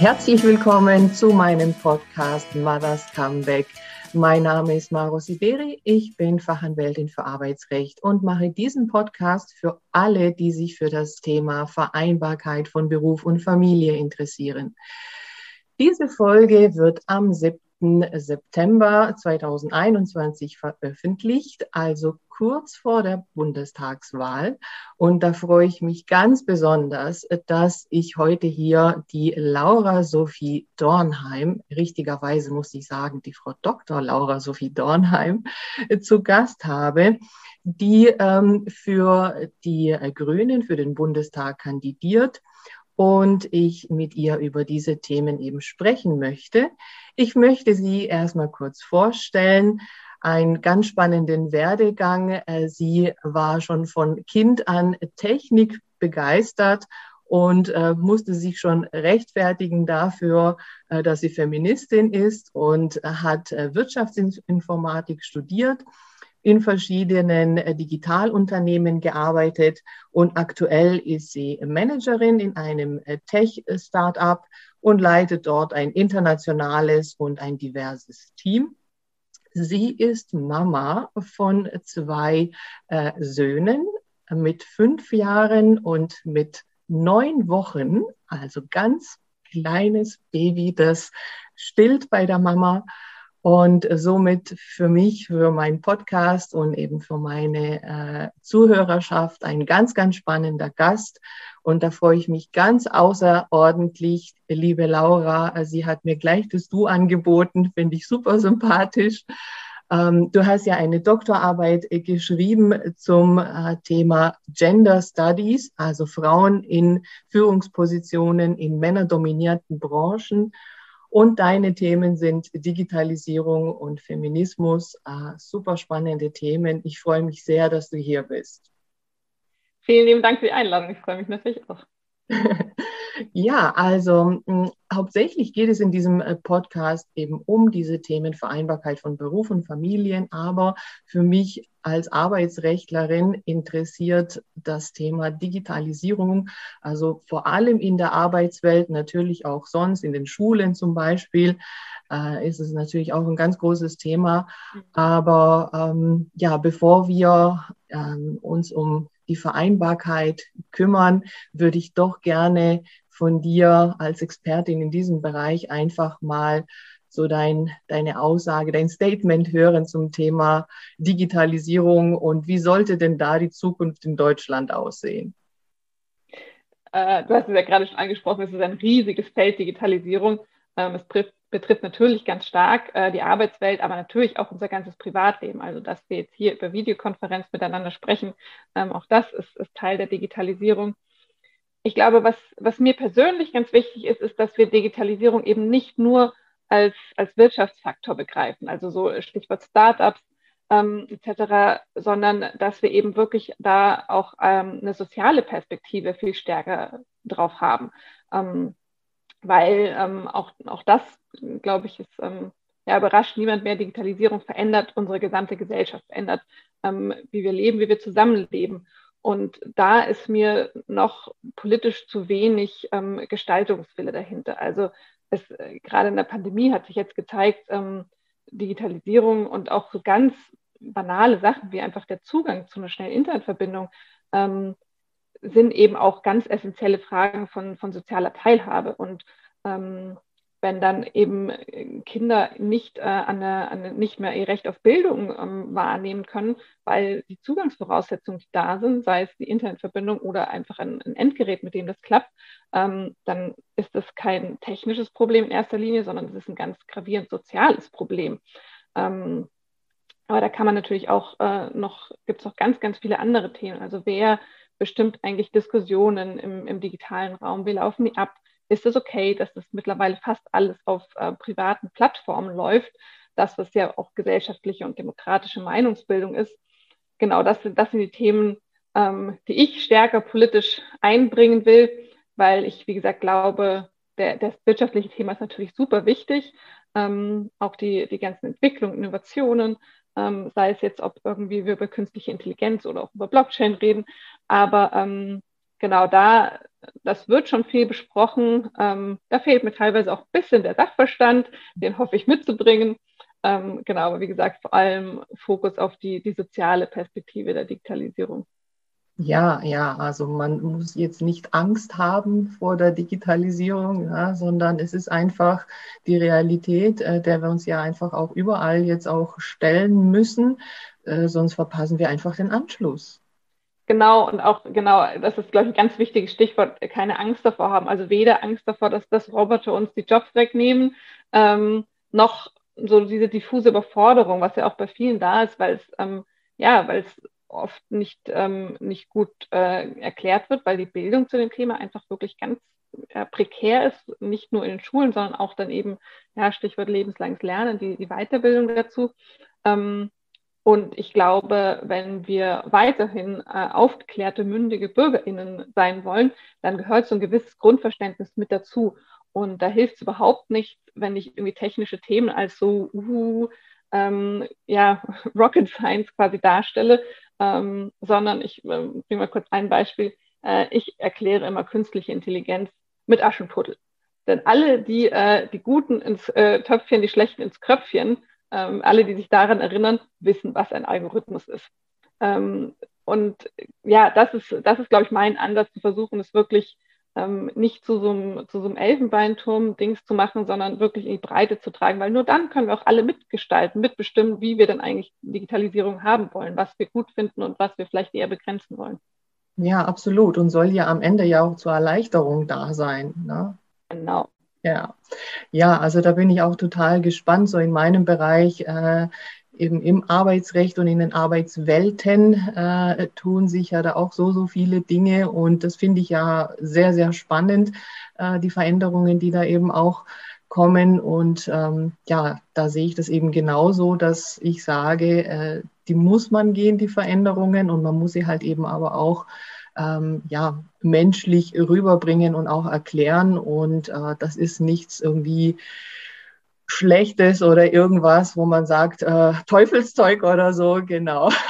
Herzlich willkommen zu meinem Podcast Mothers Comeback. Mein Name ist Maro Siberi, ich bin Fachanwältin für Arbeitsrecht und mache diesen Podcast für alle, die sich für das Thema Vereinbarkeit von Beruf und Familie interessieren. Diese Folge wird am 7. September 2021 veröffentlicht, also kurz vor der Bundestagswahl. Und da freue ich mich ganz besonders, dass ich heute hier die Laura Sophie Dornheim, richtigerweise muss ich sagen, die Frau Dr. Laura Sophie Dornheim, zu Gast habe, die ähm, für die Grünen, für den Bundestag kandidiert und ich mit ihr über diese Themen eben sprechen möchte. Ich möchte sie erstmal kurz vorstellen einen ganz spannenden Werdegang. Äh, sie war schon von Kind an Technik begeistert und äh, musste sich schon rechtfertigen dafür, äh, dass sie Feministin ist und hat äh, Wirtschaftsinformatik studiert, in verschiedenen äh, Digitalunternehmen gearbeitet und aktuell ist sie Managerin in einem äh, Tech-Startup und leitet dort ein internationales und ein diverses Team. Sie ist Mama von zwei äh, Söhnen mit fünf Jahren und mit neun Wochen, also ganz kleines Baby, das stillt bei der Mama und somit für mich, für meinen Podcast und eben für meine äh, Zuhörerschaft ein ganz, ganz spannender Gast. Und da freue ich mich ganz außerordentlich, liebe Laura. Sie hat mir gleich das Du angeboten, finde ich super sympathisch. Ähm, du hast ja eine Doktorarbeit äh, geschrieben zum äh, Thema Gender Studies, also Frauen in Führungspositionen in männerdominierten Branchen. Und deine Themen sind Digitalisierung und Feminismus. Ah, super spannende Themen. Ich freue mich sehr, dass du hier bist. Vielen lieben Dank für die Einladung. Ich freue mich natürlich auch. ja, also mh, hm, hauptsächlich geht es in diesem äh, Podcast eben um diese Themen Vereinbarkeit von Beruf und Familien, aber für mich als Arbeitsrechtlerin interessiert das Thema Digitalisierung, also vor allem in der Arbeitswelt, natürlich auch sonst in den Schulen zum Beispiel, äh, ist es natürlich auch ein ganz großes Thema. Aber ähm, ja, bevor wir ähm, uns um die Vereinbarkeit kümmern, würde ich doch gerne von dir als Expertin in diesem Bereich einfach mal so dein, deine Aussage, dein Statement hören zum Thema Digitalisierung und wie sollte denn da die Zukunft in Deutschland aussehen? Äh, du hast es ja gerade schon angesprochen, es ist ein riesiges Feld Digitalisierung. Ähm, es trifft, betrifft natürlich ganz stark äh, die Arbeitswelt, aber natürlich auch unser ganzes Privatleben. Also, dass wir jetzt hier über Videokonferenz miteinander sprechen, ähm, auch das ist, ist Teil der Digitalisierung ich glaube, was, was mir persönlich ganz wichtig ist, ist, dass wir Digitalisierung eben nicht nur als, als Wirtschaftsfaktor begreifen, also so Stichwort Startups ähm, etc., sondern dass wir eben wirklich da auch ähm, eine soziale Perspektive viel stärker drauf haben. Ähm, weil ähm, auch, auch das, glaube ich, ist ähm, ja, überrascht niemand mehr. Digitalisierung verändert unsere gesamte Gesellschaft, verändert, ähm, wie wir leben, wie wir zusammenleben. Und da ist mir noch politisch zu wenig ähm, Gestaltungswille dahinter. Also es, äh, gerade in der Pandemie hat sich jetzt gezeigt, ähm, Digitalisierung und auch so ganz banale Sachen wie einfach der Zugang zu einer schnellen Internetverbindung ähm, sind eben auch ganz essentielle Fragen von, von sozialer Teilhabe. Und ähm, wenn dann eben äh, Kinder nicht, äh, eine, eine, nicht mehr ihr Recht auf Bildung ähm, wahrnehmen können, weil die Zugangsvoraussetzungen da sind, sei es die Internetverbindung oder einfach ein, ein Endgerät, mit dem das klappt, ähm, dann ist das kein technisches Problem in erster Linie, sondern es ist ein ganz gravierend soziales Problem. Ähm, aber da kann man natürlich auch äh, noch, gibt es noch ganz, ganz viele andere Themen. Also wer bestimmt eigentlich Diskussionen im, im digitalen Raum, wie laufen die ab? Ist es okay, dass das mittlerweile fast alles auf äh, privaten Plattformen läuft, das, was ja auch gesellschaftliche und demokratische Meinungsbildung ist. Genau, das, das sind die Themen, ähm, die ich stärker politisch einbringen will, weil ich, wie gesagt, glaube, der, das wirtschaftliche Thema ist natürlich super wichtig. Ähm, auch die, die ganzen Entwicklungen, Innovationen, ähm, sei es jetzt, ob irgendwie wir über künstliche Intelligenz oder auch über Blockchain reden. Aber ähm, genau da das wird schon viel besprochen. Ähm, da fehlt mir teilweise auch ein bisschen der Sachverstand, den hoffe ich mitzubringen. Ähm, genau, aber wie gesagt, vor allem Fokus auf die, die soziale Perspektive der Digitalisierung. Ja, ja, also man muss jetzt nicht Angst haben vor der Digitalisierung, ja, sondern es ist einfach die Realität, äh, der wir uns ja einfach auch überall jetzt auch stellen müssen, äh, sonst verpassen wir einfach den Anschluss. Genau, und auch genau, das ist, glaube ich, ein ganz wichtiges Stichwort, keine Angst davor haben. Also weder Angst davor, dass das Roboter uns die Jobs wegnehmen, ähm, noch so diese diffuse Überforderung, was ja auch bei vielen da ist, weil es ähm, ja, weil es oft nicht, ähm, nicht gut äh, erklärt wird, weil die Bildung zu dem Thema einfach wirklich ganz äh, prekär ist, nicht nur in den Schulen, sondern auch dann eben, ja, Stichwort lebenslanges Lernen, die, die Weiterbildung dazu. Ähm, und ich glaube, wenn wir weiterhin äh, aufgeklärte, mündige BürgerInnen sein wollen, dann gehört so ein gewisses Grundverständnis mit dazu. Und da hilft es überhaupt nicht, wenn ich irgendwie technische Themen als so, uh, ähm, ja, Rocket Science quasi darstelle, ähm, sondern ich äh, bringe mal kurz ein Beispiel. Äh, ich erkläre immer künstliche Intelligenz mit Aschenputtel. Denn alle, die äh, die Guten ins äh, Töpfchen, die Schlechten ins Kröpfchen, ähm, alle, die sich daran erinnern, wissen, was ein Algorithmus ist. Ähm, und ja, das ist, das ist, glaube ich, mein Ansatz, zu versuchen, es wirklich ähm, nicht zu so, einem, zu so einem Elfenbeinturm-Dings zu machen, sondern wirklich in die Breite zu tragen, weil nur dann können wir auch alle mitgestalten, mitbestimmen, wie wir dann eigentlich Digitalisierung haben wollen, was wir gut finden und was wir vielleicht eher begrenzen wollen. Ja, absolut. Und soll ja am Ende ja auch zur Erleichterung da sein. Ne? Genau. Ja. ja, also da bin ich auch total gespannt. So in meinem Bereich äh, eben im Arbeitsrecht und in den Arbeitswelten äh, tun sich ja da auch so, so viele Dinge. Und das finde ich ja sehr, sehr spannend, äh, die Veränderungen, die da eben auch kommen. Und ähm, ja, da sehe ich das eben genauso, dass ich sage, äh, die muss man gehen, die Veränderungen, und man muss sie halt eben aber auch ähm, ja, menschlich rüberbringen und auch erklären. Und äh, das ist nichts irgendwie Schlechtes oder irgendwas, wo man sagt, äh, Teufelszeug oder so, genau.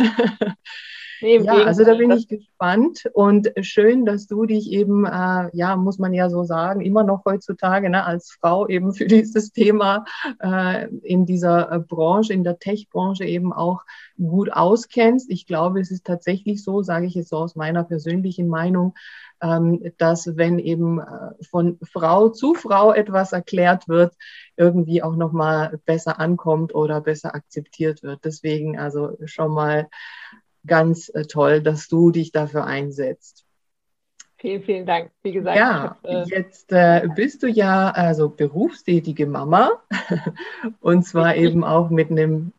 Nee, ja, also da bin ich gespannt und schön, dass du dich eben, äh, ja, muss man ja so sagen, immer noch heutzutage ne, als Frau eben für dieses Thema äh, in dieser äh, Branche, in der Tech-Branche eben auch gut auskennst. Ich glaube, es ist tatsächlich so, sage ich jetzt so aus meiner persönlichen Meinung, ähm, dass wenn eben äh, von Frau zu Frau etwas erklärt wird, irgendwie auch nochmal besser ankommt oder besser akzeptiert wird. Deswegen also schon mal ganz äh, toll, dass du dich dafür einsetzt. Vielen, vielen Dank. Wie gesagt, ja, hab, äh, jetzt äh, bist du ja also berufstätige Mama und zwar eben auch mit einem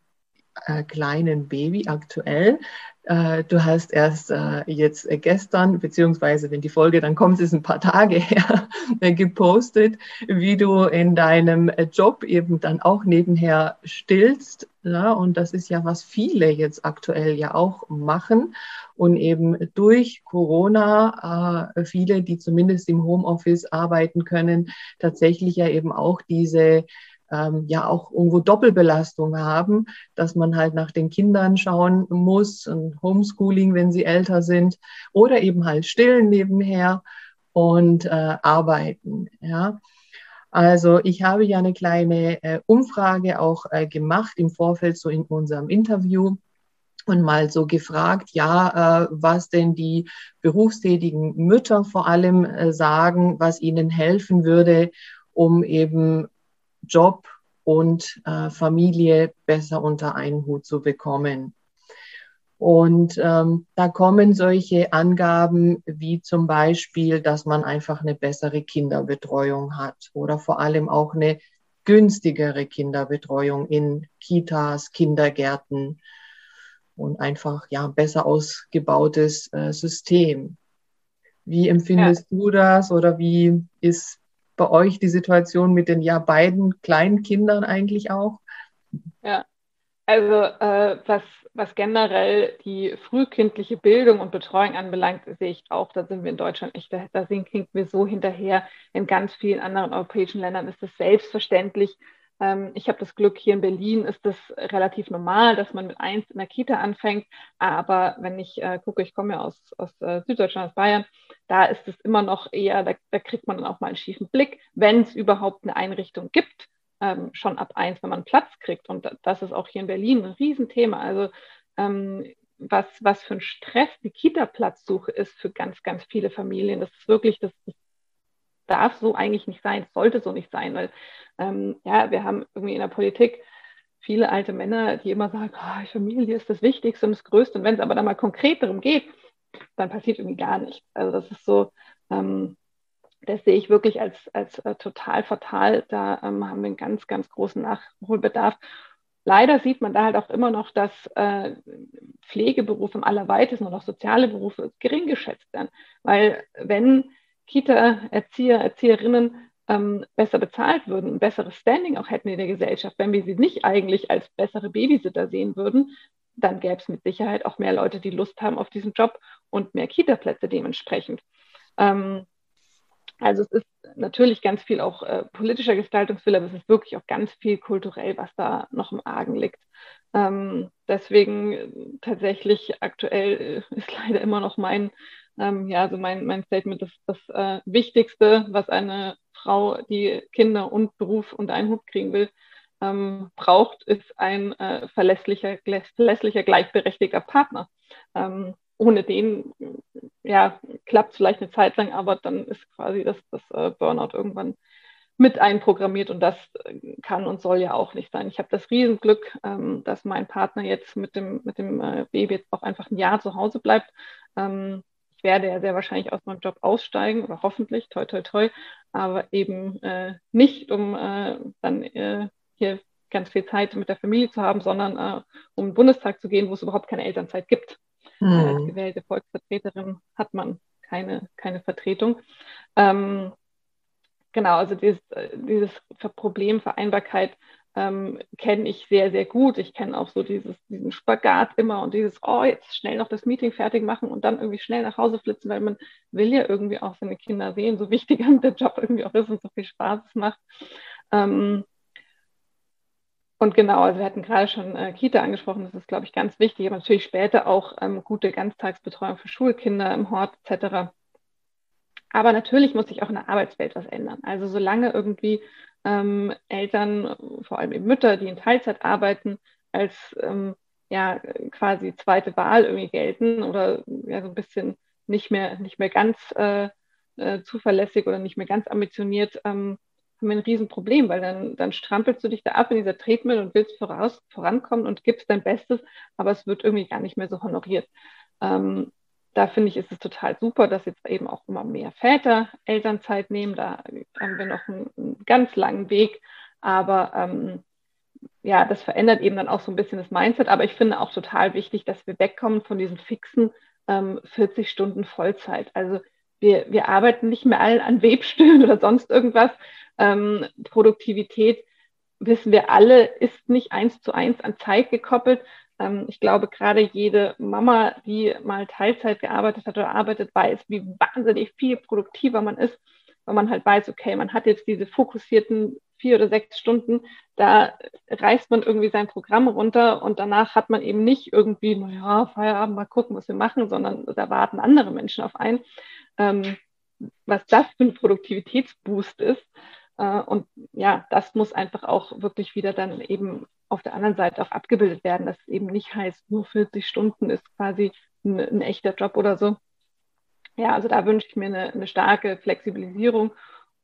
äh, kleinen Baby aktuell. Äh, du hast erst äh, jetzt äh, gestern, beziehungsweise wenn die Folge dann kommt, ist ein paar Tage her, gepostet, wie du in deinem Job eben dann auch nebenher stillst. Ja, und das ist ja, was viele jetzt aktuell ja auch machen. Und eben durch Corona, viele, die zumindest im Homeoffice arbeiten können, tatsächlich ja eben auch diese ähm, ja auch irgendwo Doppelbelastung haben, dass man halt nach den Kindern schauen muss und Homeschooling, wenn sie älter sind, oder eben halt stillen nebenher und äh, arbeiten. Ja. Also ich habe ja eine kleine äh, Umfrage auch äh, gemacht im Vorfeld so in unserem Interview und mal so gefragt, ja, äh, was denn die berufstätigen Mütter vor allem äh, sagen, was ihnen helfen würde, um eben Job und äh, Familie besser unter einen Hut zu bekommen. Und ähm, da kommen solche Angaben wie zum Beispiel, dass man einfach eine bessere Kinderbetreuung hat oder vor allem auch eine günstigere Kinderbetreuung in Kitas, Kindergärten und einfach ja besser ausgebautes äh, System. Wie empfindest ja. du das oder wie ist bei euch die Situation mit den ja beiden kleinen Kindern eigentlich auch? Ja, also äh, was, was generell die frühkindliche Bildung und Betreuung anbelangt, sehe ich auch, da sind wir in Deutschland echt, da, da sind wir so hinterher. In ganz vielen anderen europäischen Ländern ist es selbstverständlich. Ähm, ich habe das Glück, hier in Berlin ist das relativ normal, dass man mit eins in der Kita anfängt. Aber wenn ich äh, gucke, ich komme ja aus, aus äh, Süddeutschland, aus Bayern, da ist es immer noch eher, da, da kriegt man dann auch mal einen schiefen Blick, wenn es überhaupt eine Einrichtung gibt, ähm, schon ab eins, wenn man Platz kriegt. Und das ist auch hier in Berlin ein Riesenthema. Also ähm, was, was für ein Stress die Kita-Platzsuche ist für ganz, ganz viele Familien. Das ist wirklich, das, das darf so eigentlich nicht sein, sollte so nicht sein, weil ähm, ja, wir haben irgendwie in der Politik viele alte Männer, die immer sagen, oh, Familie ist das Wichtigste und das Größte. Und wenn es aber dann mal konkret darum geht, dann passiert irgendwie gar nichts. Also das ist so, ähm, das sehe ich wirklich als, als äh, total fatal. Da ähm, haben wir einen ganz, ganz großen Nachholbedarf. Leider sieht man da halt auch immer noch, dass äh, Pflegeberufe im allerweitesten und auch soziale Berufe gering geschätzt werden. Weil wenn Kita-Erzieher, Erzieherinnen ähm, besser bezahlt würden, ein besseres Standing auch hätten in der Gesellschaft, wenn wir sie nicht eigentlich als bessere Babysitter sehen würden, dann gäbe es mit Sicherheit auch mehr Leute, die Lust haben auf diesen Job und mehr Kita-Plätze dementsprechend. Ähm, also es ist natürlich ganz viel auch äh, politischer Gestaltungswille, aber es ist wirklich auch ganz viel kulturell, was da noch im Argen liegt. Ähm, deswegen äh, tatsächlich aktuell äh, ist leider immer noch mein, ähm, ja, also mein, mein Statement, das, das äh, Wichtigste, was eine Frau, die Kinder und Beruf unter einen Hut kriegen will, ähm, braucht, ist ein äh, verlässlicher, verlässlicher, gleichberechtigter Partner. Ähm, ohne den ja, klappt es vielleicht eine Zeit lang, aber dann ist quasi das, das äh, Burnout irgendwann mit einprogrammiert und das äh, kann und soll ja auch nicht sein. Ich habe das Riesenglück, ähm, dass mein Partner jetzt mit dem, mit dem äh, Baby jetzt auch einfach ein Jahr zu Hause bleibt. Ähm, ich werde ja sehr wahrscheinlich aus meinem Job aussteigen oder hoffentlich, toi, toi, toi, aber eben äh, nicht, um äh, dann äh, hier ganz viel Zeit mit der Familie zu haben, sondern äh, um den Bundestag zu gehen, wo es überhaupt keine Elternzeit gibt. Mhm. Als gewählte Volksvertreterin hat man keine, keine Vertretung. Ähm, genau, also dieses, dieses Problem Vereinbarkeit ähm, kenne ich sehr, sehr gut. Ich kenne auch so dieses, diesen Spagat immer und dieses, oh, jetzt schnell noch das Meeting fertig machen und dann irgendwie schnell nach Hause flitzen, weil man will ja irgendwie auch seine Kinder sehen, so wichtig der Job irgendwie auch ist und so viel Spaß es macht. Ähm, und genau, also wir hatten gerade schon äh, Kita angesprochen, das ist, glaube ich, ganz wichtig, aber natürlich später auch ähm, gute Ganztagsbetreuung für Schulkinder im Hort etc. Aber natürlich muss sich auch in der Arbeitswelt was ändern. Also solange irgendwie ähm, Eltern, vor allem eben Mütter, die in Teilzeit arbeiten, als ähm, ja quasi zweite Wahl irgendwie gelten oder ja so ein bisschen nicht mehr, nicht mehr ganz äh, äh, zuverlässig oder nicht mehr ganz ambitioniert, ähm, haben wir ein Riesenproblem, weil dann, dann strampelst du dich da ab in dieser Tretmill und willst voraus, vorankommen und gibst dein Bestes, aber es wird irgendwie gar nicht mehr so honoriert. Ähm, da finde ich, ist es total super, dass jetzt eben auch immer mehr Väter Elternzeit nehmen. Da haben wir noch einen, einen ganz langen Weg, aber ähm, ja, das verändert eben dann auch so ein bisschen das Mindset. Aber ich finde auch total wichtig, dass wir wegkommen von diesen fixen ähm, 40 Stunden Vollzeit. Also wir, wir arbeiten nicht mehr allen an Webstühlen oder sonst irgendwas. Ähm, Produktivität, wissen wir alle, ist nicht eins zu eins an Zeit gekoppelt. Ähm, ich glaube, gerade jede Mama, die mal Teilzeit gearbeitet hat oder arbeitet, weiß, wie wahnsinnig viel produktiver man ist, weil man halt weiß, okay, man hat jetzt diese fokussierten vier oder sechs Stunden, da reißt man irgendwie sein Programm runter und danach hat man eben nicht irgendwie, naja, Feierabend, mal gucken, was wir machen, sondern da warten andere Menschen auf einen. Ähm, was das für ein Produktivitätsboost ist. Äh, und ja, das muss einfach auch wirklich wieder dann eben auf der anderen Seite auch abgebildet werden, dass es eben nicht heißt, nur 40 Stunden ist quasi ein, ein echter Job oder so. Ja, also da wünsche ich mir eine, eine, starke Flexibilisierung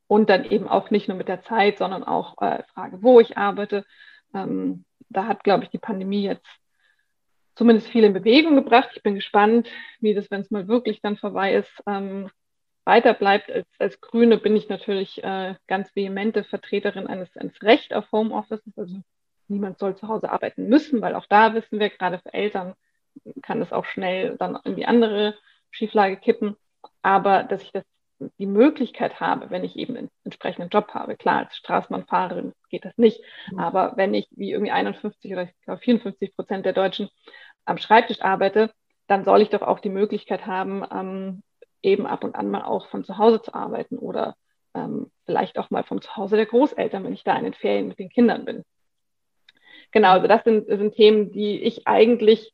und dann eben auch nicht nur mit der Zeit, sondern auch äh, Frage, wo ich arbeite. Ähm, da hat, glaube ich, die Pandemie jetzt zumindest viel in Bewegung gebracht. Ich bin gespannt, wie das, wenn es mal wirklich dann vorbei ist, ähm, weiter bleibt. Als, als Grüne bin ich natürlich äh, ganz vehemente Vertreterin eines, eines Recht auf Homeoffice. Also niemand soll zu Hause arbeiten müssen, weil auch da wissen wir, gerade für Eltern kann es auch schnell dann in die andere Schieflage kippen. Aber dass ich das die Möglichkeit habe, wenn ich eben einen entsprechenden Job habe. Klar, als Straßenbahnfahrerin geht das nicht, mhm. aber wenn ich wie irgendwie 51 oder 54 Prozent der Deutschen am Schreibtisch arbeite, dann soll ich doch auch die Möglichkeit haben, ähm, eben ab und an mal auch von zu Hause zu arbeiten oder ähm, vielleicht auch mal vom Zuhause der Großeltern, wenn ich da in den Ferien mit den Kindern bin. Genau, also das sind, sind Themen, die ich eigentlich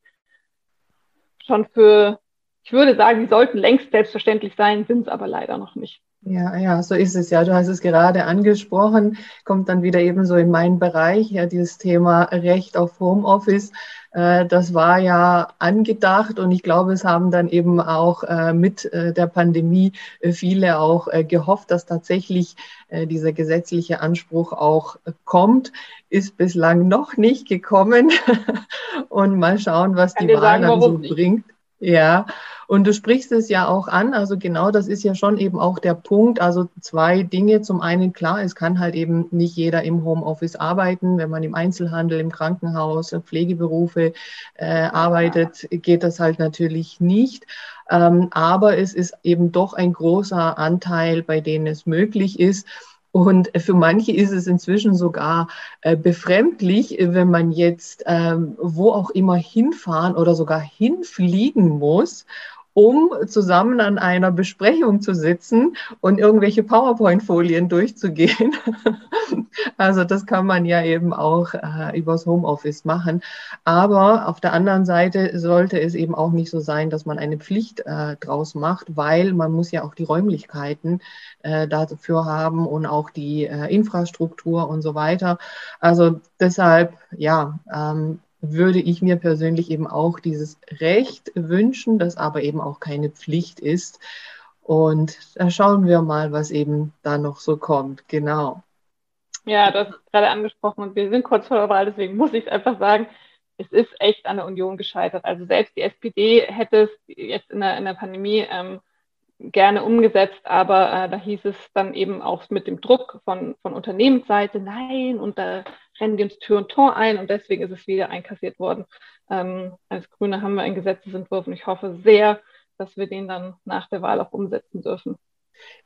schon für ich würde sagen, die sollten längst selbstverständlich sein, sind es aber leider noch nicht. Ja, ja, so ist es ja. Du hast es gerade angesprochen, kommt dann wieder eben so in meinen Bereich, ja, dieses Thema Recht auf Homeoffice. Äh, das war ja angedacht und ich glaube, es haben dann eben auch äh, mit äh, der Pandemie viele auch gehofft, dass tatsächlich dieser gesetzliche Anspruch auch kommt. Ist bislang noch nicht gekommen und mal schauen, was die Wahl dann so nicht. bringt. Ja, und du sprichst es ja auch an, also genau das ist ja schon eben auch der Punkt. Also zwei Dinge. Zum einen, klar, es kann halt eben nicht jeder im Homeoffice arbeiten. Wenn man im Einzelhandel, im Krankenhaus, Pflegeberufe äh, arbeitet, geht das halt natürlich nicht. Ähm, aber es ist eben doch ein großer Anteil, bei denen es möglich ist. Und für manche ist es inzwischen sogar äh, befremdlich, wenn man jetzt ähm, wo auch immer hinfahren oder sogar hinfliegen muss um zusammen an einer Besprechung zu sitzen und irgendwelche PowerPoint-Folien durchzugehen. also das kann man ja eben auch äh, übers Homeoffice machen. Aber auf der anderen Seite sollte es eben auch nicht so sein, dass man eine Pflicht äh, draus macht, weil man muss ja auch die Räumlichkeiten äh, dafür haben und auch die äh, Infrastruktur und so weiter. Also deshalb, ja, ähm, würde ich mir persönlich eben auch dieses Recht wünschen, das aber eben auch keine Pflicht ist. Und da schauen wir mal, was eben da noch so kommt. Genau. Ja, das ist gerade angesprochen und wir sind kurz vor der Wahl, deswegen muss ich es einfach sagen, es ist echt an der Union gescheitert. Also selbst die SPD hätte es jetzt in der, in der Pandemie ähm, gerne umgesetzt, aber äh, da hieß es dann eben auch mit dem Druck von, von Unternehmensseite, nein, und da rennen die uns Tür und Tor ein und deswegen ist es wieder einkassiert worden. Ähm, als Grüne haben wir einen Gesetzesentwurf und ich hoffe sehr, dass wir den dann nach der Wahl auch umsetzen dürfen.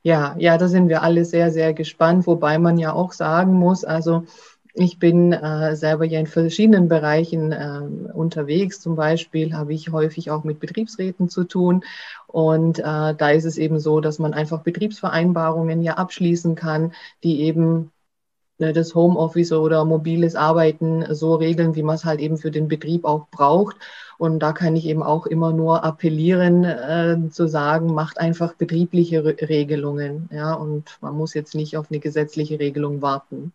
Ja, ja, da sind wir alle sehr, sehr gespannt, wobei man ja auch sagen muss, also ich bin äh, selber ja in verschiedenen Bereichen äh, unterwegs. Zum Beispiel habe ich häufig auch mit Betriebsräten zu tun. Und äh, da ist es eben so, dass man einfach Betriebsvereinbarungen ja abschließen kann, die eben das Homeoffice oder mobiles Arbeiten so regeln, wie man es halt eben für den Betrieb auch braucht. Und da kann ich eben auch immer nur appellieren, äh, zu sagen, macht einfach betriebliche Re Regelungen. Ja, und man muss jetzt nicht auf eine gesetzliche Regelung warten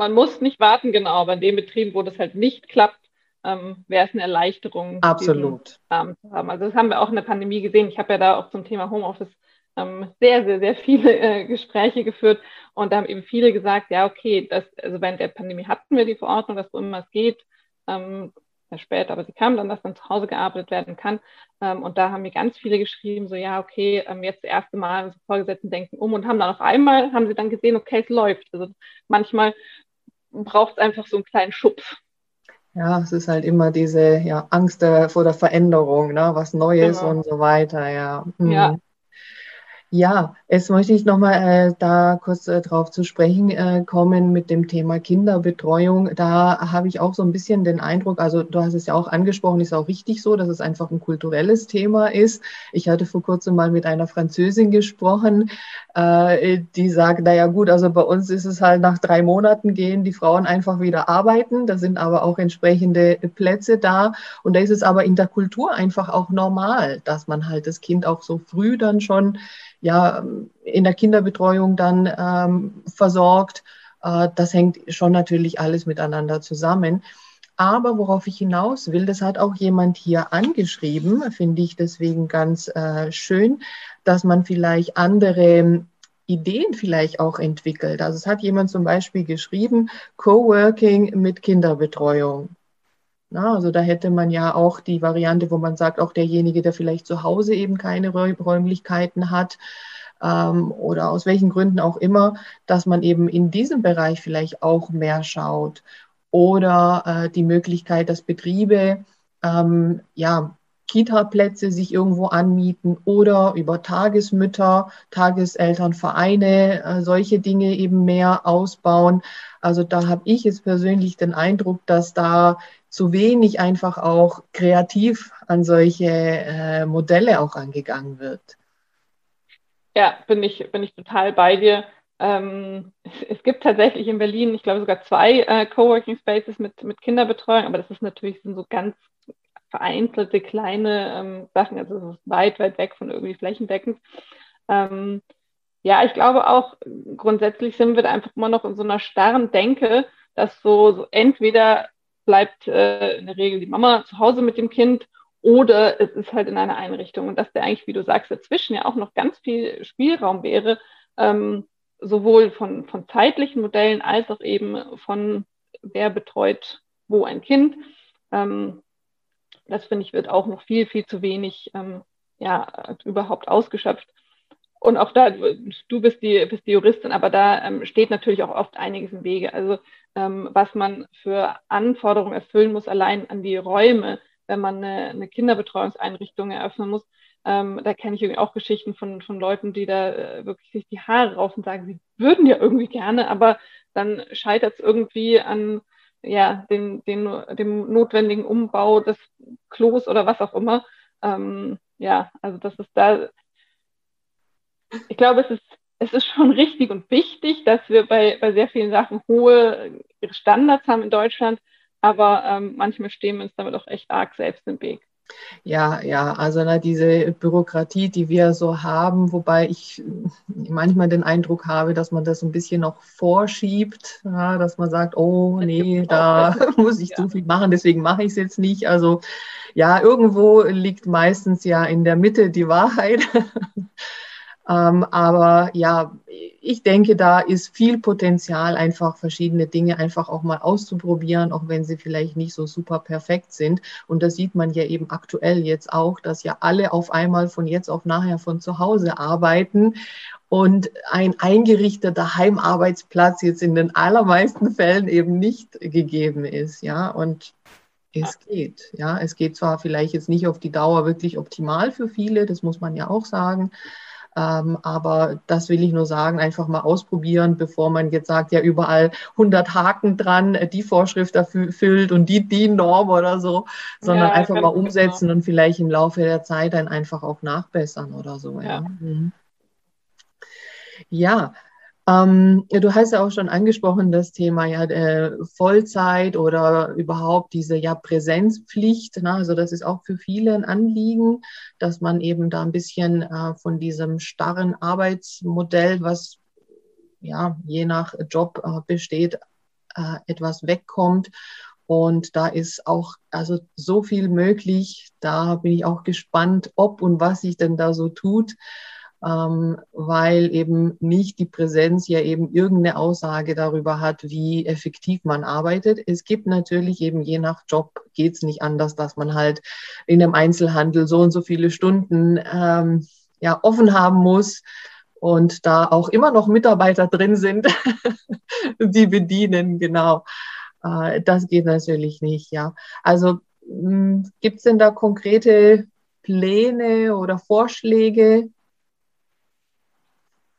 man muss nicht warten, genau, aber in dem Betrieb, wo das halt nicht klappt, ähm, wäre es eine Erleichterung, Absolut. Rahmen zu haben. Also das haben wir auch in der Pandemie gesehen. Ich habe ja da auch zum Thema Homeoffice ähm, sehr, sehr, sehr viele äh, Gespräche geführt und da haben eben viele gesagt, ja, okay, das, also während der Pandemie hatten wir die Verordnung, dass so immer es geht, ähm, später, aber sie kam dann, dass dann zu Hause gearbeitet werden kann. Ähm, und da haben mir ganz viele geschrieben, so ja, okay, ähm, jetzt das erste Mal unsere Vorgesetzten denken um und haben dann auf einmal, haben sie dann gesehen, okay, es läuft. Also manchmal braucht es einfach so einen kleinen Schubs. Ja, es ist halt immer diese ja, Angst vor der Veränderung, ne? was Neues genau. und so weiter, ja. Mhm. Ja, ja, jetzt möchte ich nochmal äh, da kurz äh, drauf zu sprechen äh, kommen mit dem Thema Kinderbetreuung. Da habe ich auch so ein bisschen den Eindruck, also du hast es ja auch angesprochen, ist auch richtig so, dass es einfach ein kulturelles Thema ist. Ich hatte vor kurzem mal mit einer Französin gesprochen, äh, die sagt, naja gut, also bei uns ist es halt nach drei Monaten gehen die Frauen einfach wieder arbeiten. Da sind aber auch entsprechende Plätze da. Und da ist es aber in der Kultur einfach auch normal, dass man halt das Kind auch so früh dann schon ja, in der Kinderbetreuung dann ähm, versorgt. Äh, das hängt schon natürlich alles miteinander zusammen. Aber worauf ich hinaus will, das hat auch jemand hier angeschrieben, finde ich deswegen ganz äh, schön, dass man vielleicht andere Ideen vielleicht auch entwickelt. Also es hat jemand zum Beispiel geschrieben, Coworking mit Kinderbetreuung. Na, also da hätte man ja auch die Variante, wo man sagt, auch derjenige, der vielleicht zu Hause eben keine Räumlichkeiten hat ähm, oder aus welchen Gründen auch immer, dass man eben in diesem Bereich vielleicht auch mehr schaut. Oder äh, die Möglichkeit, dass Betriebe ähm, ja, Kita-Plätze sich irgendwo anmieten oder über Tagesmütter, Tageselternvereine äh, solche Dinge eben mehr ausbauen. Also da habe ich jetzt persönlich den Eindruck, dass da zu wenig einfach auch kreativ an solche äh, Modelle auch angegangen wird. Ja, bin ich, bin ich total bei dir. Ähm, es, gibt tatsächlich in Berlin, ich glaube sogar zwei äh, Coworking Spaces mit, mit Kinderbetreuung, aber das ist natürlich sind so ganz vereinzelte kleine ähm, Sachen, also es ist weit, weit weg von irgendwie flächendeckend. Ähm, ja, ich glaube auch, grundsätzlich sind wir da einfach immer noch in so einer starren Denke, dass so, so entweder bleibt äh, in der Regel die Mama zu Hause mit dem Kind oder es ist halt in einer Einrichtung. Und dass der eigentlich, wie du sagst, dazwischen ja auch noch ganz viel Spielraum wäre, ähm, sowohl von, von zeitlichen Modellen als auch eben von wer betreut wo ein Kind. Ähm, das finde ich, wird auch noch viel, viel zu wenig ähm, ja, überhaupt ausgeschöpft. Und auch da, du bist die, bist die Juristin, aber da ähm, steht natürlich auch oft einiges im Wege. Also ähm, was man für Anforderungen erfüllen muss, allein an die Räume, wenn man eine, eine Kinderbetreuungseinrichtung eröffnen muss. Ähm, da kenne ich irgendwie auch Geschichten von, von Leuten, die da äh, wirklich sich die Haare raufen und sagen, sie würden ja irgendwie gerne, aber dann scheitert es irgendwie an ja, den, den, dem notwendigen Umbau des Klos oder was auch immer. Ähm, ja, also das ist da, ich glaube, es ist, es ist schon richtig und wichtig, dass wir bei, bei sehr vielen Sachen hohe Standards haben in Deutschland, aber ähm, manchmal stehen wir uns damit auch echt arg selbst im Weg. Ja, ja, also na, diese Bürokratie, die wir so haben, wobei ich manchmal den Eindruck habe, dass man das ein bisschen noch vorschiebt, ja, dass man sagt, oh nee, da muss ich ja. zu viel machen, deswegen mache ich es jetzt nicht. Also ja, irgendwo liegt meistens ja in der Mitte die Wahrheit. Ähm, aber ja, ich denke, da ist viel Potenzial, einfach verschiedene Dinge einfach auch mal auszuprobieren, auch wenn sie vielleicht nicht so super perfekt sind. Und das sieht man ja eben aktuell jetzt auch, dass ja alle auf einmal von jetzt auf nachher von zu Hause arbeiten und ein eingerichteter Heimarbeitsplatz jetzt in den allermeisten Fällen eben nicht gegeben ist. Ja, und es geht. Ja, es geht zwar vielleicht jetzt nicht auf die Dauer wirklich optimal für viele, das muss man ja auch sagen. Ähm, aber das will ich nur sagen, einfach mal ausprobieren, bevor man jetzt sagt, ja, überall 100 Haken dran, die Vorschrift erfüllt und die, die Norm oder so, sondern ja, einfach mal genau. umsetzen genau. und vielleicht im Laufe der Zeit dann einfach auch nachbessern oder so. Ja, ja. Mhm. ja ähm, ja, du hast ja auch schon angesprochen, das Thema ja äh, Vollzeit oder überhaupt diese ja Präsenzpflicht. Ne? Also das ist auch für viele ein Anliegen, dass man eben da ein bisschen äh, von diesem starren Arbeitsmodell, was ja je nach Job äh, besteht, äh, etwas wegkommt. Und da ist auch also so viel möglich. Da bin ich auch gespannt, ob und was sich denn da so tut weil eben nicht die Präsenz ja eben irgendeine Aussage darüber hat, wie effektiv man arbeitet. Es gibt natürlich eben je nach Job geht es nicht anders, dass man halt in einem Einzelhandel so und so viele Stunden ähm, ja, offen haben muss und da auch immer noch Mitarbeiter drin sind, die bedienen, genau. Äh, das geht natürlich nicht, ja. Also hm, gibt es denn da konkrete Pläne oder Vorschläge,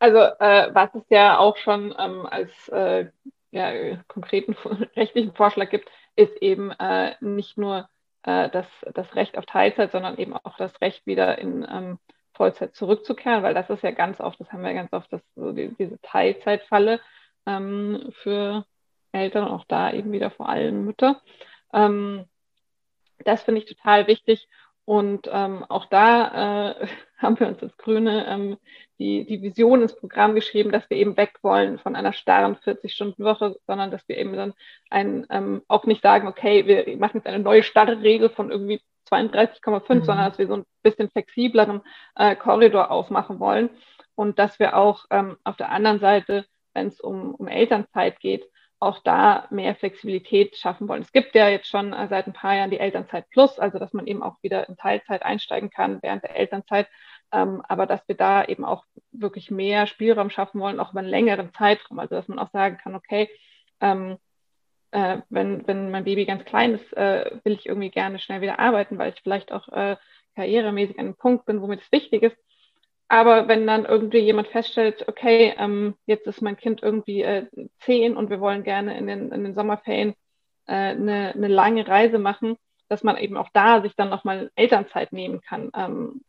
also äh, was es ja auch schon ähm, als äh, ja, konkreten rechtlichen Vorschlag gibt, ist eben äh, nicht nur äh, das, das Recht auf Teilzeit, sondern eben auch das Recht wieder in ähm, Vollzeit zurückzukehren, weil das ist ja ganz oft, das haben wir ganz oft, das, so die, diese Teilzeitfalle ähm, für Eltern auch da eben wieder vor allem Mütter. Ähm, das finde ich total wichtig. Und ähm, auch da äh, haben wir uns als Grüne ähm, die, die Vision ins Programm geschrieben, dass wir eben weg wollen von einer starren 40-Stunden-Woche, sondern dass wir eben dann ein, ähm, auch nicht sagen, okay, wir machen jetzt eine neue starre Regel von irgendwie 32,5, mhm. sondern dass wir so ein bisschen flexibleren äh, Korridor aufmachen wollen und dass wir auch ähm, auf der anderen Seite, wenn es um, um Elternzeit geht, auch da mehr Flexibilität schaffen wollen. Es gibt ja jetzt schon äh, seit ein paar Jahren die Elternzeit Plus, also dass man eben auch wieder in Teilzeit einsteigen kann während der Elternzeit, ähm, aber dass wir da eben auch wirklich mehr Spielraum schaffen wollen, auch über einen längeren Zeitraum, also dass man auch sagen kann, okay, ähm, äh, wenn, wenn mein Baby ganz klein ist, äh, will ich irgendwie gerne schnell wieder arbeiten, weil ich vielleicht auch karrieremäßig an einem Punkt bin, womit es wichtig ist, aber wenn dann irgendwie jemand feststellt, okay, ähm, jetzt ist mein Kind irgendwie äh, zehn und wir wollen gerne in den, in den Sommerferien äh, eine, eine lange Reise machen, dass man eben auch da sich dann nochmal Elternzeit nehmen kann. Ähm,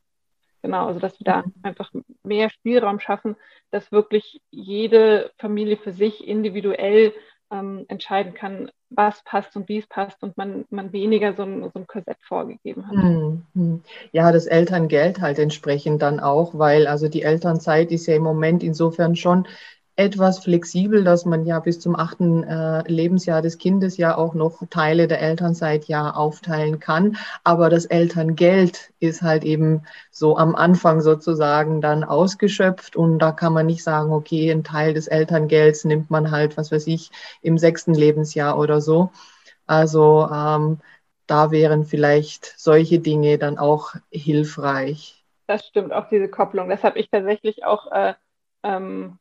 genau, also dass wir da mhm. einfach mehr Spielraum schaffen, dass wirklich jede Familie für sich individuell ähm, entscheiden kann, was passt und wie es passt und man, man weniger so ein, so ein Korsett vorgegeben hat. Mhm. Ja, das Elterngeld halt entsprechend dann auch, weil also die Elternzeit ist ja im Moment insofern schon etwas flexibel, dass man ja bis zum achten äh, Lebensjahr des Kindes ja auch noch Teile der Elternzeit ja aufteilen kann. Aber das Elterngeld ist halt eben so am Anfang sozusagen dann ausgeschöpft und da kann man nicht sagen, okay, ein Teil des Elterngelds nimmt man halt, was weiß ich, im sechsten Lebensjahr oder so. Also ähm, da wären vielleicht solche Dinge dann auch hilfreich. Das stimmt, auch diese Kopplung. Das habe ich tatsächlich auch äh, ähm,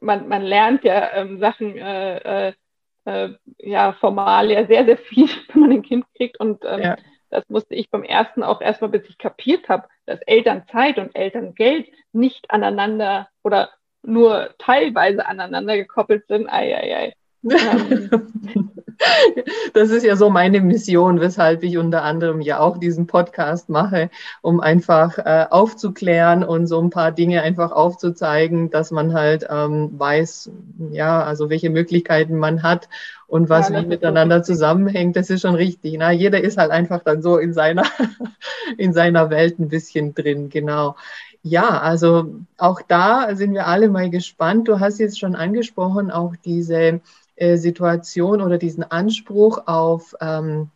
man, man lernt ja ähm, Sachen äh, äh, äh, ja formal ja sehr, sehr viel, wenn man ein Kind kriegt. Und ähm, ja. das musste ich beim ersten auch erstmal, bis ich kapiert habe, dass Elternzeit und Elterngeld nicht aneinander oder nur teilweise aneinander gekoppelt sind. Ei, ei, ei. Ähm, das ist ja so meine Mission, weshalb ich unter anderem ja auch diesen Podcast mache, um einfach äh, aufzuklären und so ein paar Dinge einfach aufzuzeigen, dass man halt ähm, weiß, ja, also welche Möglichkeiten man hat und was ja, wie miteinander zusammenhängt. Das ist schon richtig. Na, jeder ist halt einfach dann so in seiner, in seiner Welt ein bisschen drin, genau. Ja, also auch da sind wir alle mal gespannt. Du hast jetzt schon angesprochen, auch diese Situation oder diesen Anspruch auf ähm,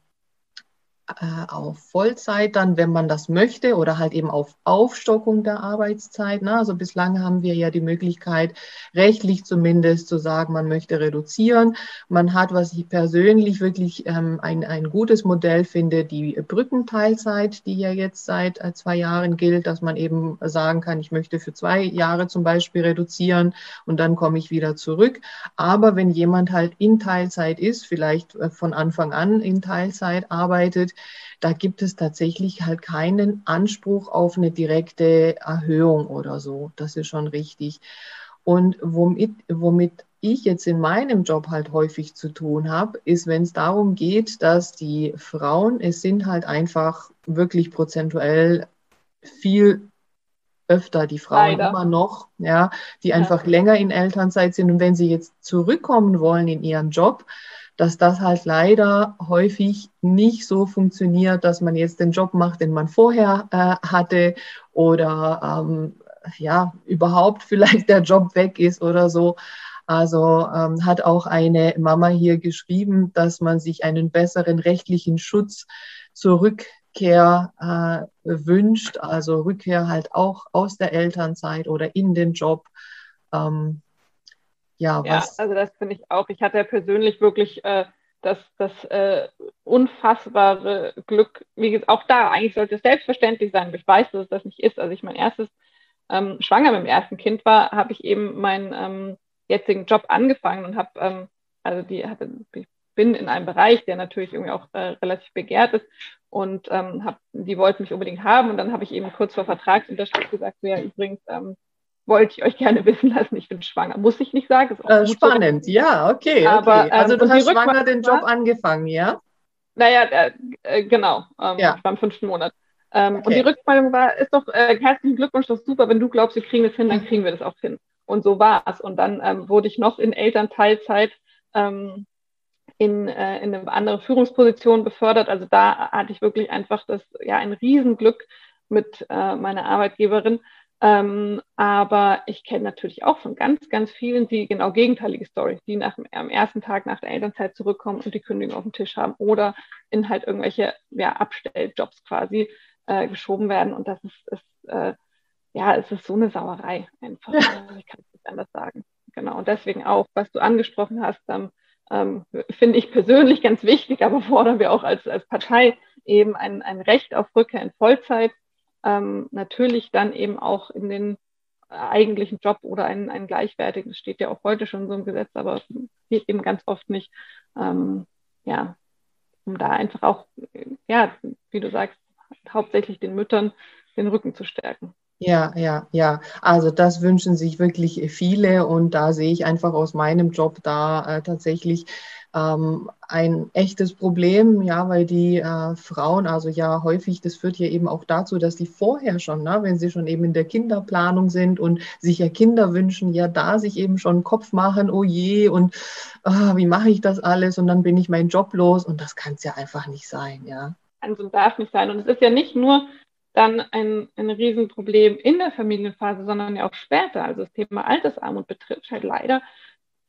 äh, auf Vollzeit dann, wenn man das möchte, oder halt eben auf Aufstockung der Arbeitszeit. Ne? Also bislang haben wir ja die Möglichkeit, rechtlich zumindest zu sagen, man möchte reduzieren. Man hat, was ich persönlich wirklich ähm, ein, ein gutes Modell finde, die Brückenteilzeit, die ja jetzt seit äh, zwei Jahren gilt, dass man eben sagen kann, ich möchte für zwei Jahre zum Beispiel reduzieren und dann komme ich wieder zurück. Aber wenn jemand halt in Teilzeit ist, vielleicht äh, von Anfang an in Teilzeit arbeitet, da gibt es tatsächlich halt keinen Anspruch auf eine direkte Erhöhung oder so. Das ist schon richtig. Und womit, womit ich jetzt in meinem Job halt häufig zu tun habe, ist, wenn es darum geht, dass die Frauen, es sind halt einfach wirklich prozentuell viel öfter die Frauen Leider. immer noch, ja, die ja. einfach länger in Elternzeit sind und wenn sie jetzt zurückkommen wollen in ihren Job, dass das halt leider häufig nicht so funktioniert, dass man jetzt den Job macht, den man vorher äh, hatte oder ähm, ja, überhaupt vielleicht der Job weg ist oder so. Also ähm, hat auch eine Mama hier geschrieben, dass man sich einen besseren rechtlichen Schutz zur Rückkehr äh, wünscht, also Rückkehr halt auch aus der Elternzeit oder in den Job. Ähm, ja, ja also das finde ich auch. Ich hatte persönlich wirklich äh, das, das äh, unfassbare Glück, wie gesagt, auch da, eigentlich sollte es selbstverständlich sein, ich weiß, dass es das nicht ist. Als ich mein erstes ähm, schwanger mit dem ersten Kind war, habe ich eben meinen ähm, jetzigen Job angefangen und habe, ähm, also die hatte, ich bin in einem Bereich, der natürlich irgendwie auch äh, relativ begehrt ist und ähm, hab, die wollten mich unbedingt haben und dann habe ich eben kurz vor Vertragsunterschrift gesagt, so, ja übrigens, ähm, wollte ich euch gerne wissen lassen, ich bin schwanger. Muss ich nicht sagen. Äh, spannend, so. ja, okay. Aber, okay. Also ähm, du hast schwanger den Job angefangen, ja? Naja, äh, äh, genau. Ähm, ja. Ich war im fünften Monat. Ähm, okay. Und die Rückmeldung war, ist doch, äh, herzlichen Glückwunsch, das ist super, wenn du glaubst, wir kriegen das hin, dann kriegen wir das auch hin. Und so war es. Und dann ähm, wurde ich noch in Elternteilzeit ähm, in, äh, in eine andere Führungsposition befördert. Also da hatte ich wirklich einfach das, ja, ein Riesenglück mit äh, meiner Arbeitgeberin. Ähm, aber ich kenne natürlich auch von ganz, ganz vielen die genau gegenteilige Story, die nach, am ersten Tag nach der Elternzeit zurückkommen und die Kündigung auf dem Tisch haben oder in halt irgendwelche ja, Abstelljobs quasi äh, geschoben werden. Und das ist, ist äh, ja, es ist so eine Sauerei einfach. Also ich kann es nicht anders sagen. Genau. Und deswegen auch, was du angesprochen hast, ähm, ähm, finde ich persönlich ganz wichtig, aber fordern wir auch als, als Partei eben ein, ein Recht auf Rückkehr in Vollzeit ähm, natürlich dann eben auch in den eigentlichen Job oder einen, einen gleichwertigen, das steht ja auch heute schon so im Gesetz, aber geht eben ganz oft nicht, ähm, ja, um da einfach auch, ja, wie du sagst, hauptsächlich den Müttern den Rücken zu stärken. Ja, ja, ja. Also das wünschen sich wirklich viele und da sehe ich einfach aus meinem Job da äh, tatsächlich ähm, ein echtes Problem, ja, weil die äh, Frauen, also ja häufig, das führt ja eben auch dazu, dass die vorher schon, ne, wenn sie schon eben in der Kinderplanung sind und sich ja Kinder wünschen, ja da sich eben schon Kopf machen, oh je, und oh, wie mache ich das alles und dann bin ich meinen Job los und das kann es ja einfach nicht sein, ja. Also darf nicht sein. Und es ist ja nicht nur dann ein, ein Riesenproblem in der Familienphase, sondern ja auch später. Also das Thema Altersarmut betrifft halt leider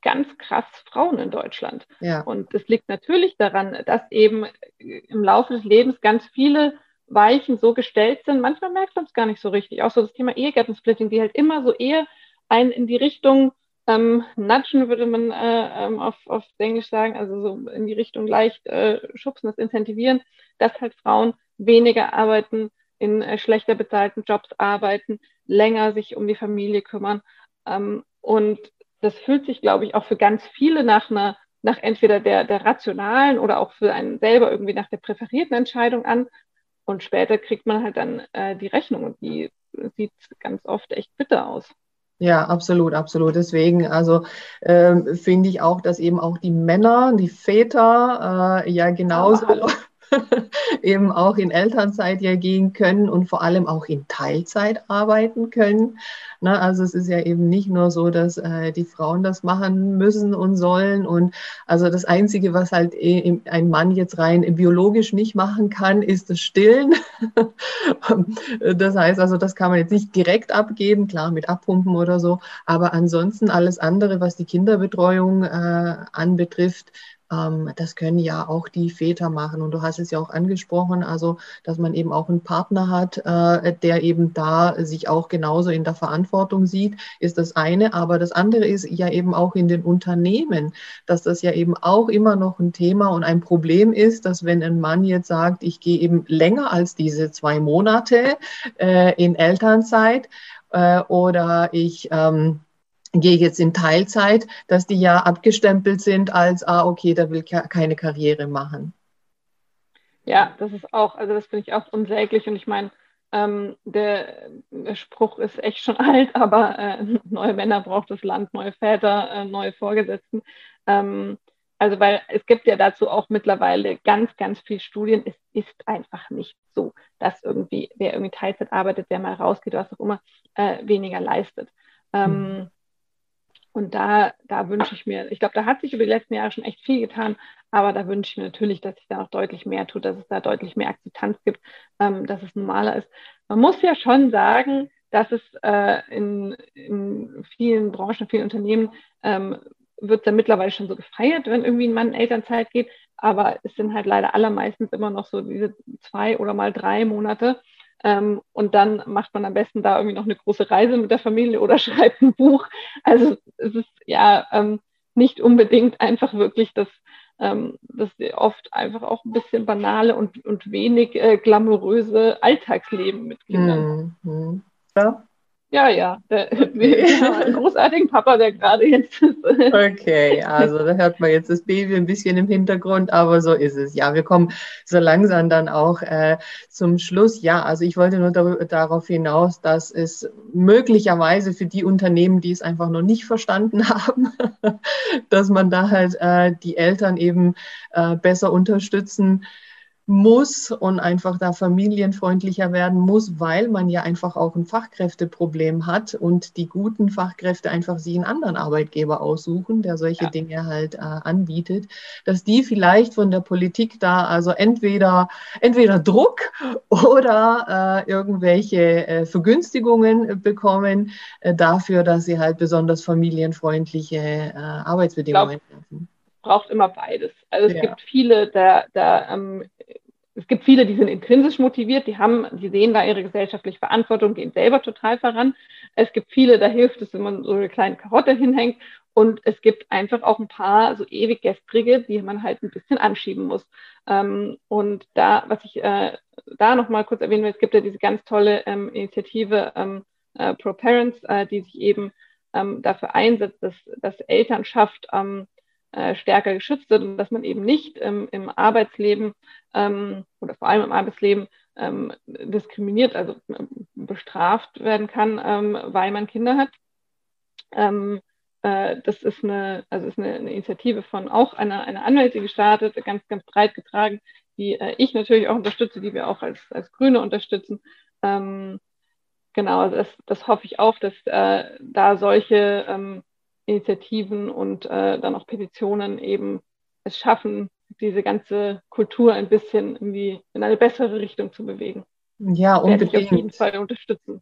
ganz krass Frauen in Deutschland. Ja. Und es liegt natürlich daran, dass eben im Laufe des Lebens ganz viele Weichen so gestellt sind. Manchmal merkt man es gar nicht so richtig. Auch so das Thema Ehegattensplitting, die halt immer so eher einen in die Richtung ähm, nudgen, würde man äh, ähm, auf, auf Englisch sagen, also so in die Richtung leicht äh, schubsen, das incentivieren, dass halt Frauen weniger arbeiten, in äh, schlechter bezahlten Jobs arbeiten, länger sich um die Familie kümmern. Ähm, und das fühlt sich, glaube ich, auch für ganz viele nach einer, nach entweder der, der rationalen oder auch für einen selber irgendwie nach der präferierten Entscheidung an. Und später kriegt man halt dann äh, die Rechnung und die sieht ganz oft echt bitter aus. Ja, absolut, absolut. Deswegen, also ähm, finde ich auch, dass eben auch die Männer, die Väter äh, ja genauso eben auch in Elternzeit ja gehen können und vor allem auch in Teilzeit arbeiten können. Na, also es ist ja eben nicht nur so, dass äh, die Frauen das machen müssen und sollen. Und also das Einzige, was halt e, ein Mann jetzt rein biologisch nicht machen kann, ist das Stillen. das heißt also, das kann man jetzt nicht direkt abgeben, klar mit Abpumpen oder so. Aber ansonsten alles andere, was die Kinderbetreuung äh, anbetrifft, das können ja auch die Väter machen. Und du hast es ja auch angesprochen, also dass man eben auch einen Partner hat, äh, der eben da sich auch genauso in der Verantwortung sieht, ist das eine. Aber das andere ist ja eben auch in den Unternehmen, dass das ja eben auch immer noch ein Thema und ein Problem ist, dass wenn ein Mann jetzt sagt, ich gehe eben länger als diese zwei Monate äh, in Elternzeit äh, oder ich ähm, gehe jetzt in Teilzeit, dass die ja abgestempelt sind als, ah, okay, da will keine Karriere machen. Ja, das ist auch, also das finde ich auch unsäglich und ich meine, ähm, der, Spruch ist echt schon alt, aber äh, neue Männer braucht das Land, neue Väter, äh, neue Vorgesetzten. Ähm, also weil es gibt ja dazu auch mittlerweile ganz, ganz viele Studien. Es ist einfach nicht so, dass irgendwie, wer irgendwie Teilzeit arbeitet, der mal rausgeht, was auch immer, äh, weniger leistet. Ähm, mhm. Und da, da wünsche ich mir, ich glaube, da hat sich über die letzten Jahre schon echt viel getan, aber da wünsche ich mir natürlich, dass sich da noch deutlich mehr tut, dass es da deutlich mehr Akzeptanz gibt, ähm, dass es normaler ist. Man muss ja schon sagen, dass es äh, in, in, vielen Branchen, vielen Unternehmen ähm, wird da mittlerweile schon so gefeiert, wenn irgendwie ein Mann in Elternzeit geht, aber es sind halt leider allermeistens immer noch so diese zwei oder mal drei Monate. Ähm, und dann macht man am besten da irgendwie noch eine große Reise mit der Familie oder schreibt ein Buch. Also es ist ja ähm, nicht unbedingt einfach wirklich das, ähm, das oft einfach auch ein bisschen banale und, und wenig äh, glamouröse Alltagsleben mit Kindern. Mhm. Ja. Ja, ja, wir haben einen großartigen Papa, der gerade jetzt ist. Okay, also da hört man jetzt das Baby ein bisschen im Hintergrund, aber so ist es. Ja, wir kommen so langsam dann auch äh, zum Schluss. Ja, also ich wollte nur dar darauf hinaus, dass es möglicherweise für die Unternehmen, die es einfach noch nicht verstanden haben, dass man da halt äh, die Eltern eben äh, besser unterstützen muss und einfach da familienfreundlicher werden muss, weil man ja einfach auch ein Fachkräfteproblem hat und die guten Fachkräfte einfach sich einen anderen Arbeitgeber aussuchen, der solche ja. Dinge halt äh, anbietet, dass die vielleicht von der Politik da also entweder, entweder Druck oder äh, irgendwelche äh, Vergünstigungen bekommen äh, dafür, dass sie halt besonders familienfreundliche äh, Arbeitsbedingungen haben braucht immer beides. Also es ja. gibt viele, da, da ähm, es gibt viele, die sind intrinsisch motiviert, die haben, die sehen da ihre gesellschaftliche Verantwortung, gehen selber total voran. Es gibt viele, da hilft es, wenn man so eine kleine Karotte hinhängt. Und es gibt einfach auch ein paar so ewig gestrige, die man halt ein bisschen anschieben muss. Ähm, und da, was ich äh, da nochmal kurz erwähnen will, es gibt ja diese ganz tolle ähm, Initiative ähm, äh, Pro Parents, äh, die sich eben dafür einsetzt, dass, dass Elternschaft äh, stärker geschützt wird und dass man eben nicht ähm, im Arbeitsleben ähm, oder vor allem im Arbeitsleben ähm, diskriminiert, also äh, bestraft werden kann, ähm, weil man Kinder hat. Ähm, äh, das ist eine, also ist eine, eine, Initiative von auch einer, einer Anwältin gestartet, ganz, ganz breit getragen, die äh, ich natürlich auch unterstütze, die wir auch als, als Grüne unterstützen. Ähm, genau, das, das hoffe ich auch, dass äh, da solche ähm, Initiativen und äh, dann auch Petitionen eben es schaffen, diese ganze Kultur ein bisschen irgendwie in eine bessere Richtung zu bewegen. Ja, unbedingt. Werde ich auf jeden Fall unterstützen.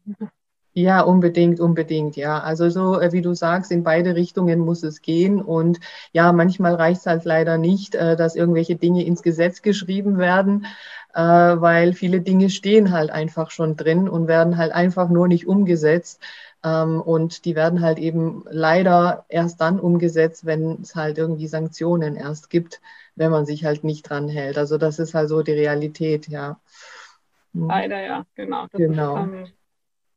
Ja, unbedingt, unbedingt, ja. Also so, äh, wie du sagst, in beide Richtungen muss es gehen. Und ja, manchmal reicht es halt leider nicht, äh, dass irgendwelche Dinge ins Gesetz geschrieben werden, äh, weil viele Dinge stehen halt einfach schon drin und werden halt einfach nur nicht umgesetzt. Ähm, und die werden halt eben leider erst dann umgesetzt, wenn es halt irgendwie Sanktionen erst gibt, wenn man sich halt nicht dran hält. Also das ist halt so die Realität, ja. Hm. Leider, ja, genau. Das genau. Ist, ähm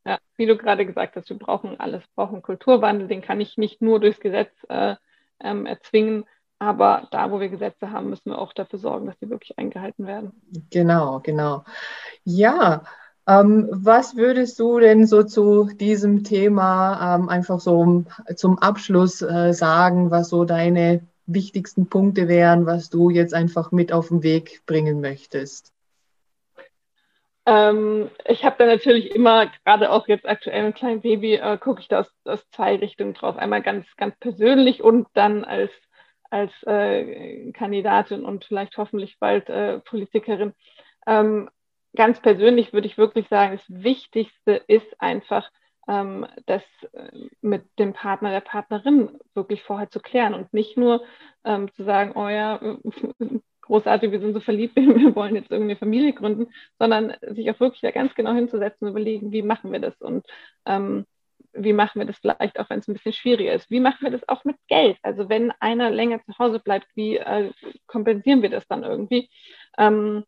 ja, wie du gerade gesagt hast, wir brauchen alles, brauchen Kulturwandel, den kann ich nicht nur durchs Gesetz äh, ähm, erzwingen, aber da, wo wir Gesetze haben, müssen wir auch dafür sorgen, dass sie wirklich eingehalten werden. Genau, genau. Ja, ähm, was würdest du denn so zu diesem Thema ähm, einfach so zum Abschluss äh, sagen, was so deine wichtigsten Punkte wären, was du jetzt einfach mit auf den Weg bringen möchtest? Ähm, ich habe da natürlich immer, gerade auch jetzt aktuell mit kleinem Baby, äh, gucke ich da aus, aus, zwei Richtungen drauf. Einmal ganz, ganz persönlich und dann als, als äh, Kandidatin und vielleicht hoffentlich bald äh, Politikerin. Ähm, ganz persönlich würde ich wirklich sagen, das Wichtigste ist einfach, ähm, das äh, mit dem Partner, der Partnerin wirklich vorher zu klären und nicht nur ähm, zu sagen, oh ja, großartig, wir sind so verliebt, wir wollen jetzt irgendwie eine Familie gründen, sondern sich auch wirklich da ganz genau hinzusetzen und überlegen, wie machen wir das und ähm, wie machen wir das vielleicht auch, wenn es ein bisschen schwieriger ist? Wie machen wir das auch mit Geld? Also wenn einer länger zu Hause bleibt, wie äh, kompensieren wir das dann irgendwie? Ähm,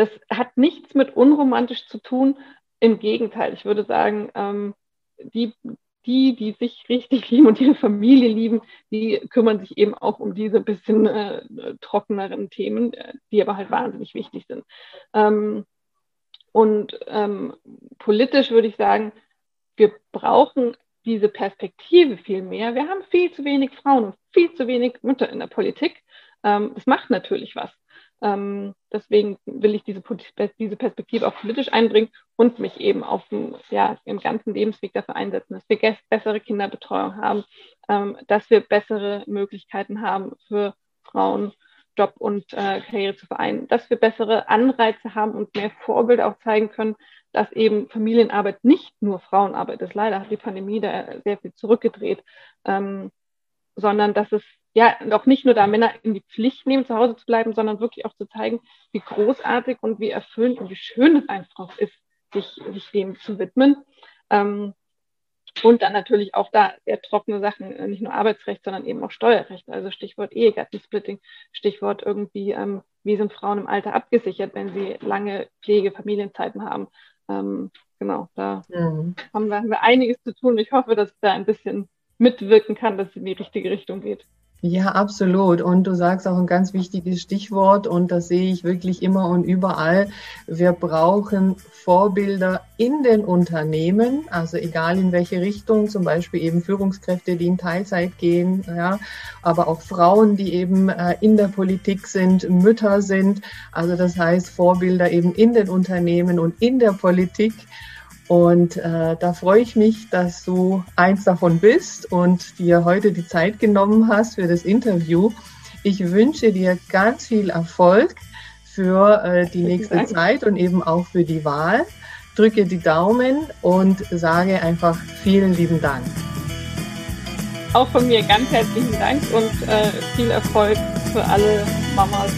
das hat nichts mit unromantisch zu tun. Im Gegenteil, ich würde sagen, ähm, die die, die sich richtig lieben und ihre Familie lieben, die kümmern sich eben auch um diese bisschen äh, trockeneren Themen, äh, die aber halt wahnsinnig wichtig sind. Ähm, und ähm, politisch würde ich sagen, wir brauchen diese Perspektive viel mehr. Wir haben viel zu wenig Frauen und viel zu wenig Mütter in der Politik. Ähm, das macht natürlich was. Ähm, deswegen will ich diese, diese Perspektive auch politisch einbringen und mich eben auf dem, ja, im ganzen Lebensweg dafür einsetzen, dass wir bessere Kinderbetreuung haben, ähm, dass wir bessere Möglichkeiten haben für Frauen, Job und äh, Karriere zu vereinen, dass wir bessere Anreize haben und mehr Vorbilder auch zeigen können, dass eben Familienarbeit nicht nur Frauenarbeit ist. Leider hat die Pandemie da sehr viel zurückgedreht, ähm, sondern dass es ja, auch nicht nur da Männer in die Pflicht nehmen, zu Hause zu bleiben, sondern wirklich auch zu zeigen, wie großartig und wie erfüllend und wie schön es einfach ist, sich, sich dem zu widmen. Ähm, und dann natürlich auch da sehr trockene Sachen, äh, nicht nur Arbeitsrecht, sondern eben auch Steuerrecht. Also Stichwort Ehegattensplitting, Stichwort irgendwie, ähm, wie sind Frauen im Alter abgesichert, wenn sie lange Pflege, Familienzeiten haben. Ähm, genau, da mhm. haben, wir, haben wir einiges zu tun. Ich hoffe, dass ich da ein bisschen mitwirken kann, dass es in die richtige Richtung geht. Ja, absolut. Und du sagst auch ein ganz wichtiges Stichwort und das sehe ich wirklich immer und überall. Wir brauchen Vorbilder in den Unternehmen, also egal in welche Richtung, zum Beispiel eben Führungskräfte, die in Teilzeit gehen, ja, aber auch Frauen, die eben äh, in der Politik sind, Mütter sind. Also das heißt Vorbilder eben in den Unternehmen und in der Politik. Und äh, da freue ich mich, dass du eins davon bist und dir heute die Zeit genommen hast für das Interview. Ich wünsche dir ganz viel Erfolg für äh, die nächste Dank. Zeit und eben auch für die Wahl. Drücke die Daumen und sage einfach vielen lieben Dank. Auch von mir ganz herzlichen Dank und äh, viel Erfolg für alle Mamas